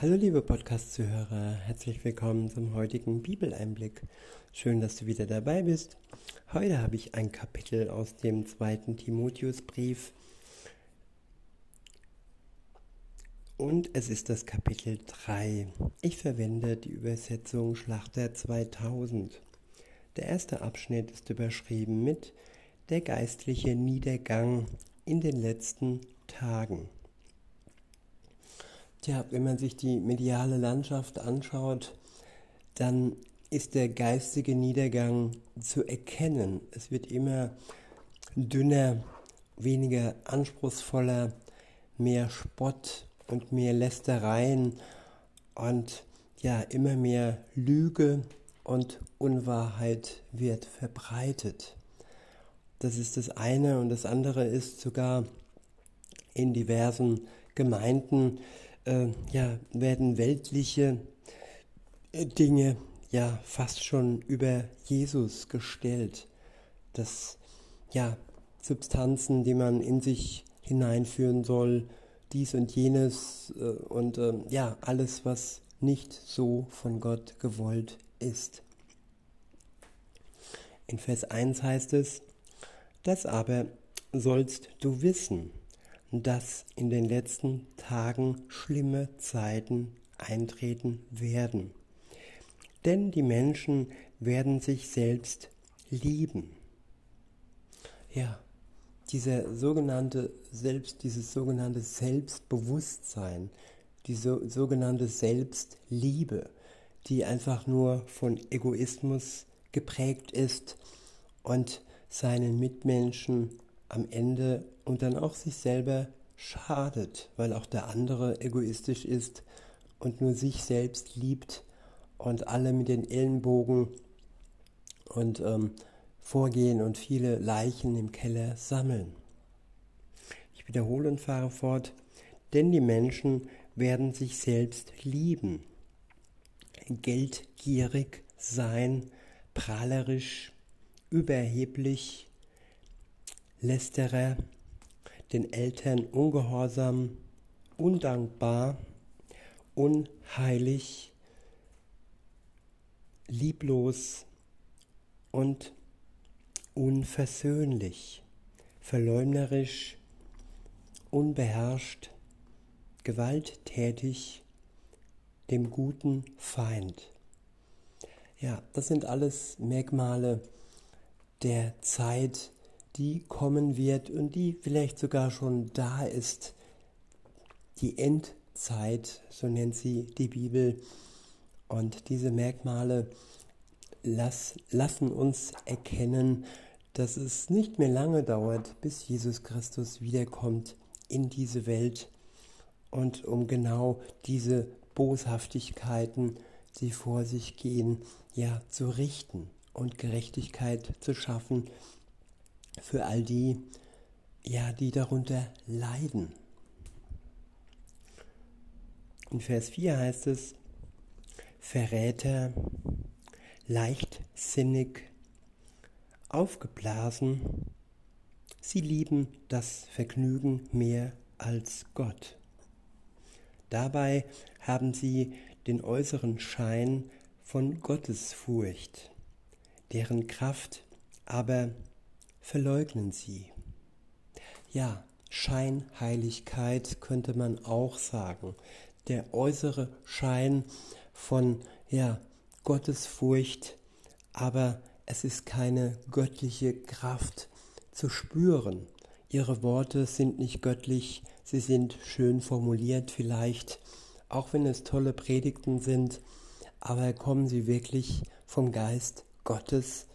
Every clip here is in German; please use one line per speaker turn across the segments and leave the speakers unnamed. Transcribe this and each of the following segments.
Hallo liebe Podcast-Zuhörer, herzlich willkommen zum heutigen Bibeleinblick. Schön, dass du wieder dabei bist. Heute habe ich ein Kapitel aus dem zweiten Timotheusbrief und es ist das Kapitel 3. Ich verwende die Übersetzung Schlachter 2000. Der erste Abschnitt ist überschrieben mit Der geistliche Niedergang in den letzten Tagen. Tja, wenn man sich die mediale Landschaft anschaut, dann ist der geistige Niedergang zu erkennen. Es wird immer dünner, weniger anspruchsvoller, mehr Spott und mehr Lästereien und ja, immer mehr Lüge und Unwahrheit wird verbreitet. Das ist das eine und das andere ist sogar in diversen Gemeinden äh, ja, werden weltliche äh, Dinge ja fast schon über Jesus gestellt. Das ja Substanzen, die man in sich hineinführen soll, dies und jenes äh, und äh, ja alles, was nicht so von Gott gewollt ist. In Vers 1 heißt es, das aber sollst du wissen, dass in den letzten Tagen schlimme Zeiten eintreten werden. Denn die Menschen werden sich selbst lieben. Ja, dieser sogenannte Selbst, dieses sogenannte Selbstbewusstsein, diese sogenannte Selbstliebe, die einfach nur von Egoismus geprägt ist und seinen Mitmenschen am Ende und dann auch sich selber schadet, weil auch der andere egoistisch ist und nur sich selbst liebt und alle mit den Ellenbogen und ähm, vorgehen und viele Leichen im Keller sammeln. Ich wiederhole und fahre fort, denn die Menschen werden sich selbst lieben, geldgierig sein, prahlerisch, überheblich, Lästerer, den Eltern ungehorsam, undankbar, unheilig, lieblos und unversöhnlich, verleumderisch, unbeherrscht, gewalttätig, dem guten Feind. Ja, das sind alles Merkmale der Zeit, die kommen wird und die vielleicht sogar schon da ist. Die Endzeit, so nennt sie die Bibel. Und diese Merkmale lass, lassen uns erkennen, dass es nicht mehr lange dauert, bis Jesus Christus wiederkommt in diese Welt und um genau diese Boshaftigkeiten, die vor sich gehen, ja zu richten und Gerechtigkeit zu schaffen für all die, ja, die darunter leiden. In Vers 4 heißt es, Verräter, leichtsinnig, aufgeblasen, sie lieben das Vergnügen mehr als Gott. Dabei haben sie den äußeren Schein von Gottesfurcht, deren Kraft aber verleugnen sie. Ja, Scheinheiligkeit könnte man auch sagen. Der äußere Schein von ja, Gottesfurcht, aber es ist keine göttliche Kraft zu spüren. Ihre Worte sind nicht göttlich, sie sind schön formuliert vielleicht, auch wenn es tolle Predigten sind, aber kommen sie wirklich vom Geist Gottes,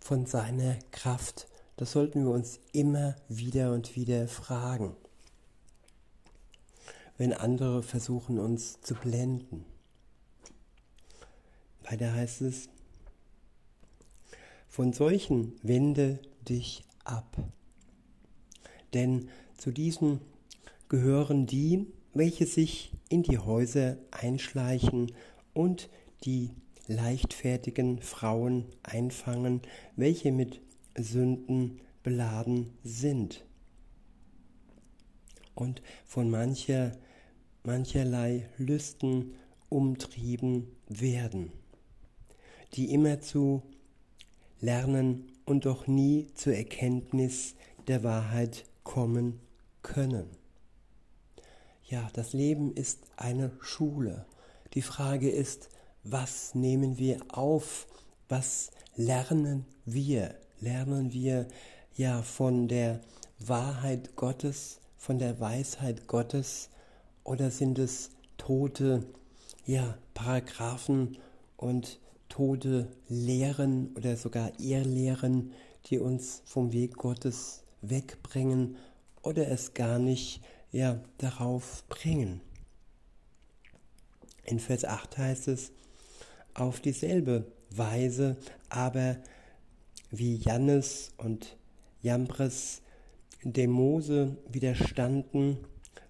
von seiner Kraft das sollten wir uns immer wieder und wieder fragen, wenn andere versuchen uns zu blenden. Weiter heißt es, von solchen wende dich ab. Denn zu diesen gehören die, welche sich in die Häuser einschleichen und die leichtfertigen Frauen einfangen, welche mit Sünden beladen sind. Und von mancher mancherlei Lüsten umtrieben werden, die immerzu lernen und doch nie zur Erkenntnis der Wahrheit kommen können. Ja, das Leben ist eine Schule. Die Frage ist, was nehmen wir auf? Was lernen wir? Lernen wir ja von der Wahrheit Gottes, von der Weisheit Gottes oder sind es tote ja, Paragraphen und tote Lehren oder sogar Irrlehren, die uns vom Weg Gottes wegbringen oder es gar nicht ja, darauf bringen. In Vers 8 heißt es, auf dieselbe Weise aber wie Jannes und Jambres dem Mose widerstanden,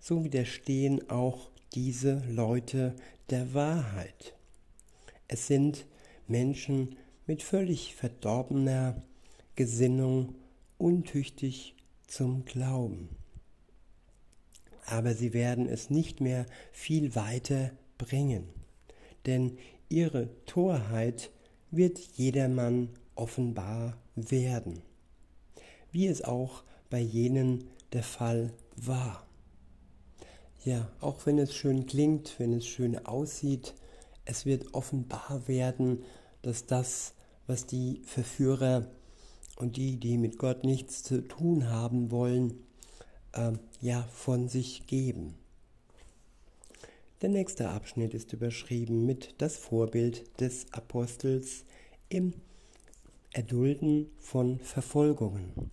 so widerstehen auch diese Leute der Wahrheit. Es sind Menschen mit völlig verdorbener Gesinnung, untüchtig zum Glauben. Aber sie werden es nicht mehr viel weiter bringen, denn ihre Torheit wird jedermann offenbar werden, wie es auch bei jenen der Fall war. Ja, auch wenn es schön klingt, wenn es schön aussieht, es wird offenbar werden, dass das, was die Verführer und die, die mit Gott nichts zu tun haben wollen, äh, ja, von sich geben. Der nächste Abschnitt ist überschrieben mit das Vorbild des Apostels im Erdulden von Verfolgungen.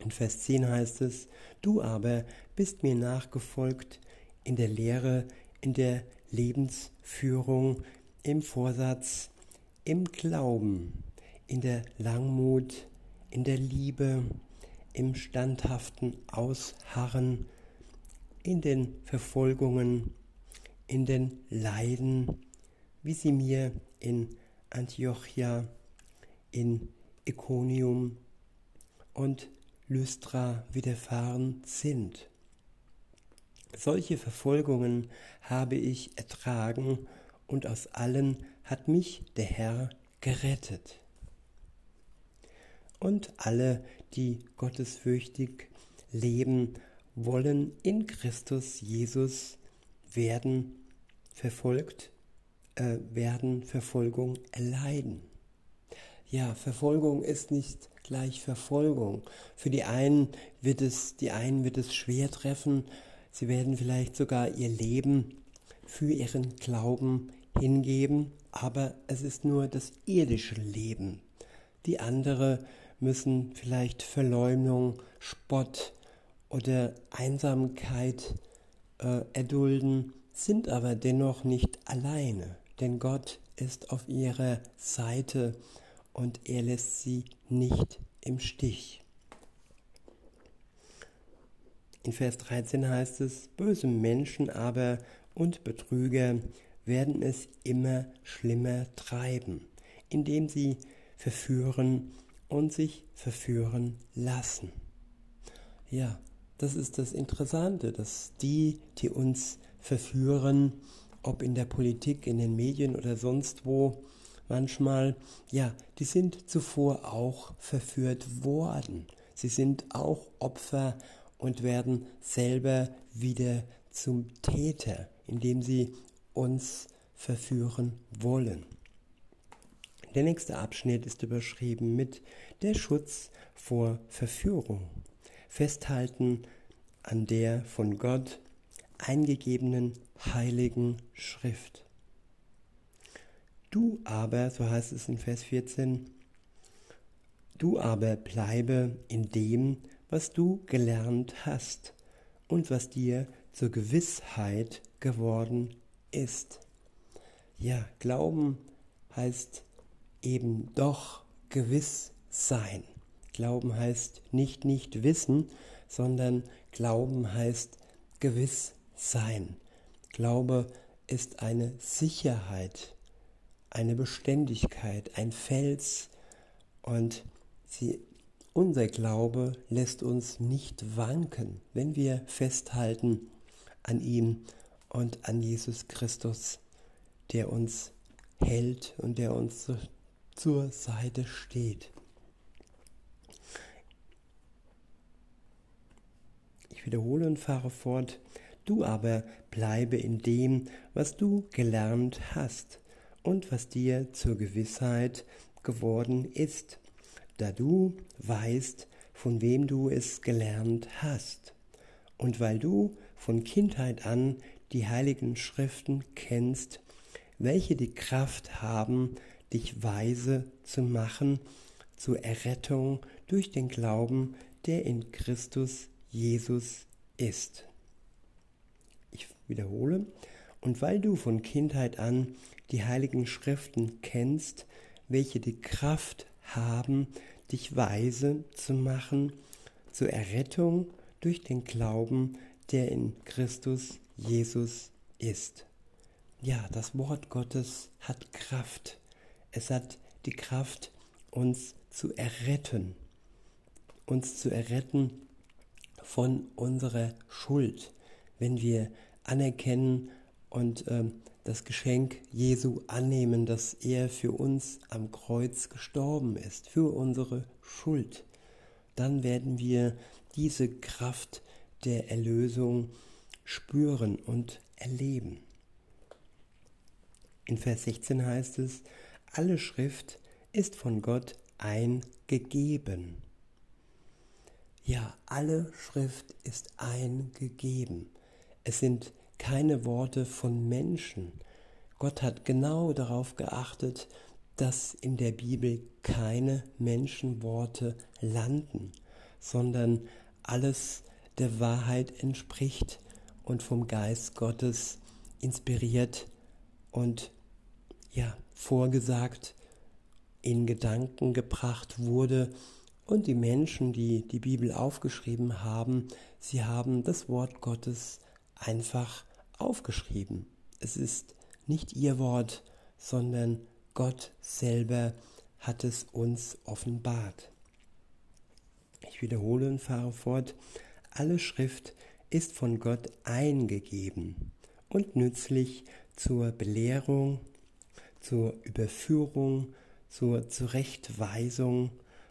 In Vers 10 heißt es, du aber bist mir nachgefolgt in der Lehre, in der Lebensführung, im Vorsatz, im Glauben, in der Langmut, in der Liebe, im standhaften Ausharren, in den Verfolgungen, in den Leiden, wie sie mir in Antiochia, in Iconium und Lystra widerfahren sind. Solche Verfolgungen habe ich ertragen und aus allen hat mich der Herr gerettet. Und alle, die gottesfürchtig leben, wollen in Christus Jesus werden verfolgt, äh, werden Verfolgung erleiden. Ja, Verfolgung ist nicht gleich Verfolgung. Für die einen wird es, die einen wird es schwer treffen. Sie werden vielleicht sogar ihr Leben für ihren Glauben hingeben, aber es ist nur das irdische Leben. Die andere müssen vielleicht Verleumdung, Spott oder Einsamkeit äh, erdulden, sind aber dennoch nicht alleine, denn Gott ist auf ihrer Seite und er lässt sie nicht im Stich. In Vers 13 heißt es, böse Menschen aber und Betrüger werden es immer schlimmer treiben, indem sie verführen und sich verführen lassen. Ja, das ist das Interessante, dass die, die uns verführen, ob in der Politik, in den Medien oder sonst wo, manchmal, ja, die sind zuvor auch verführt worden. Sie sind auch Opfer und werden selber wieder zum Täter, indem sie uns verführen wollen. Der nächste Abschnitt ist überschrieben mit der Schutz vor Verführung. Festhalten an der von Gott eingegebenen heiligen Schrift. Du aber, so heißt es in Vers 14, du aber bleibe in dem, was du gelernt hast und was dir zur Gewissheit geworden ist. Ja, Glauben heißt eben doch gewiss sein. Glauben heißt nicht nicht wissen, sondern Glauben heißt gewiss sein. Glaube ist eine Sicherheit eine Beständigkeit, ein Fels und sie, unser Glaube lässt uns nicht wanken, wenn wir festhalten an ihm und an Jesus Christus, der uns hält und der uns zur Seite steht. Ich wiederhole und fahre fort. Du aber bleibe in dem, was du gelernt hast und was dir zur Gewissheit geworden ist, da du weißt, von wem du es gelernt hast. Und weil du von Kindheit an die heiligen Schriften kennst, welche die Kraft haben, dich weise zu machen zur Errettung durch den Glauben, der in Christus Jesus ist. Ich wiederhole, und weil du von Kindheit an die heiligen Schriften kennst, welche die Kraft haben, dich weise zu machen zur Errettung durch den Glauben, der in Christus Jesus ist. Ja, das Wort Gottes hat Kraft. Es hat die Kraft, uns zu erretten, uns zu erretten von unserer Schuld, wenn wir anerkennen und äh, das Geschenk Jesu annehmen, dass er für uns am Kreuz gestorben ist, für unsere Schuld, dann werden wir diese Kraft der Erlösung spüren und erleben. In Vers 16 heißt es, alle Schrift ist von Gott eingegeben. Ja, alle Schrift ist eingegeben. Es sind keine Worte von Menschen. Gott hat genau darauf geachtet, dass in der Bibel keine Menschenworte landen, sondern alles der Wahrheit entspricht und vom Geist Gottes inspiriert und ja, vorgesagt, in Gedanken gebracht wurde. Und die Menschen, die die Bibel aufgeschrieben haben, sie haben das Wort Gottes einfach aufgeschrieben. Es ist nicht ihr Wort, sondern Gott selber hat es uns offenbart. Ich wiederhole und fahre fort. Alle Schrift ist von Gott eingegeben und nützlich zur Belehrung, zur Überführung, zur Zurechtweisung,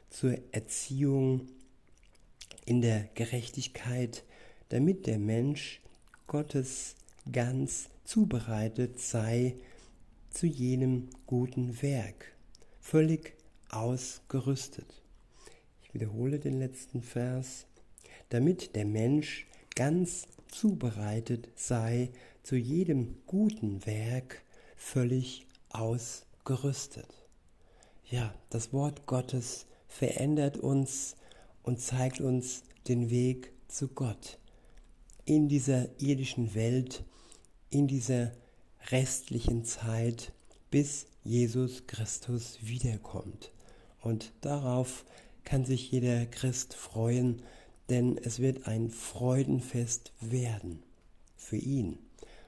zur Erziehung in der Gerechtigkeit, damit der Mensch Gottes ganz zubereitet sei zu jenem guten Werk, völlig ausgerüstet. Ich wiederhole den letzten Vers, damit der Mensch ganz zubereitet sei zu jedem guten Werk, völlig ausgerüstet. Ja, das Wort Gottes verändert uns und zeigt uns den Weg zu Gott in dieser irdischen Welt, in dieser restlichen Zeit, bis Jesus Christus wiederkommt. Und darauf kann sich jeder Christ freuen, denn es wird ein Freudenfest werden für ihn.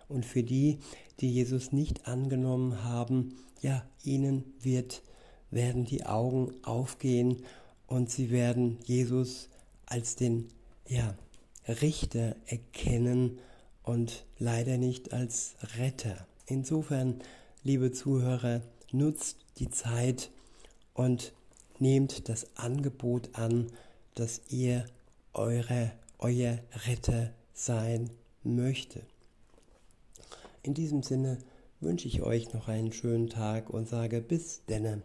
Und für die, die Jesus nicht angenommen haben, ja, ihnen wird, werden die Augen aufgehen und sie werden Jesus als den, ja, Richter erkennen und leider nicht als Retter. Insofern, liebe Zuhörer, nutzt die Zeit und nehmt das Angebot an, dass ihr eure, euer Retter sein möchte. In diesem Sinne wünsche ich euch noch einen schönen Tag und sage bis denne.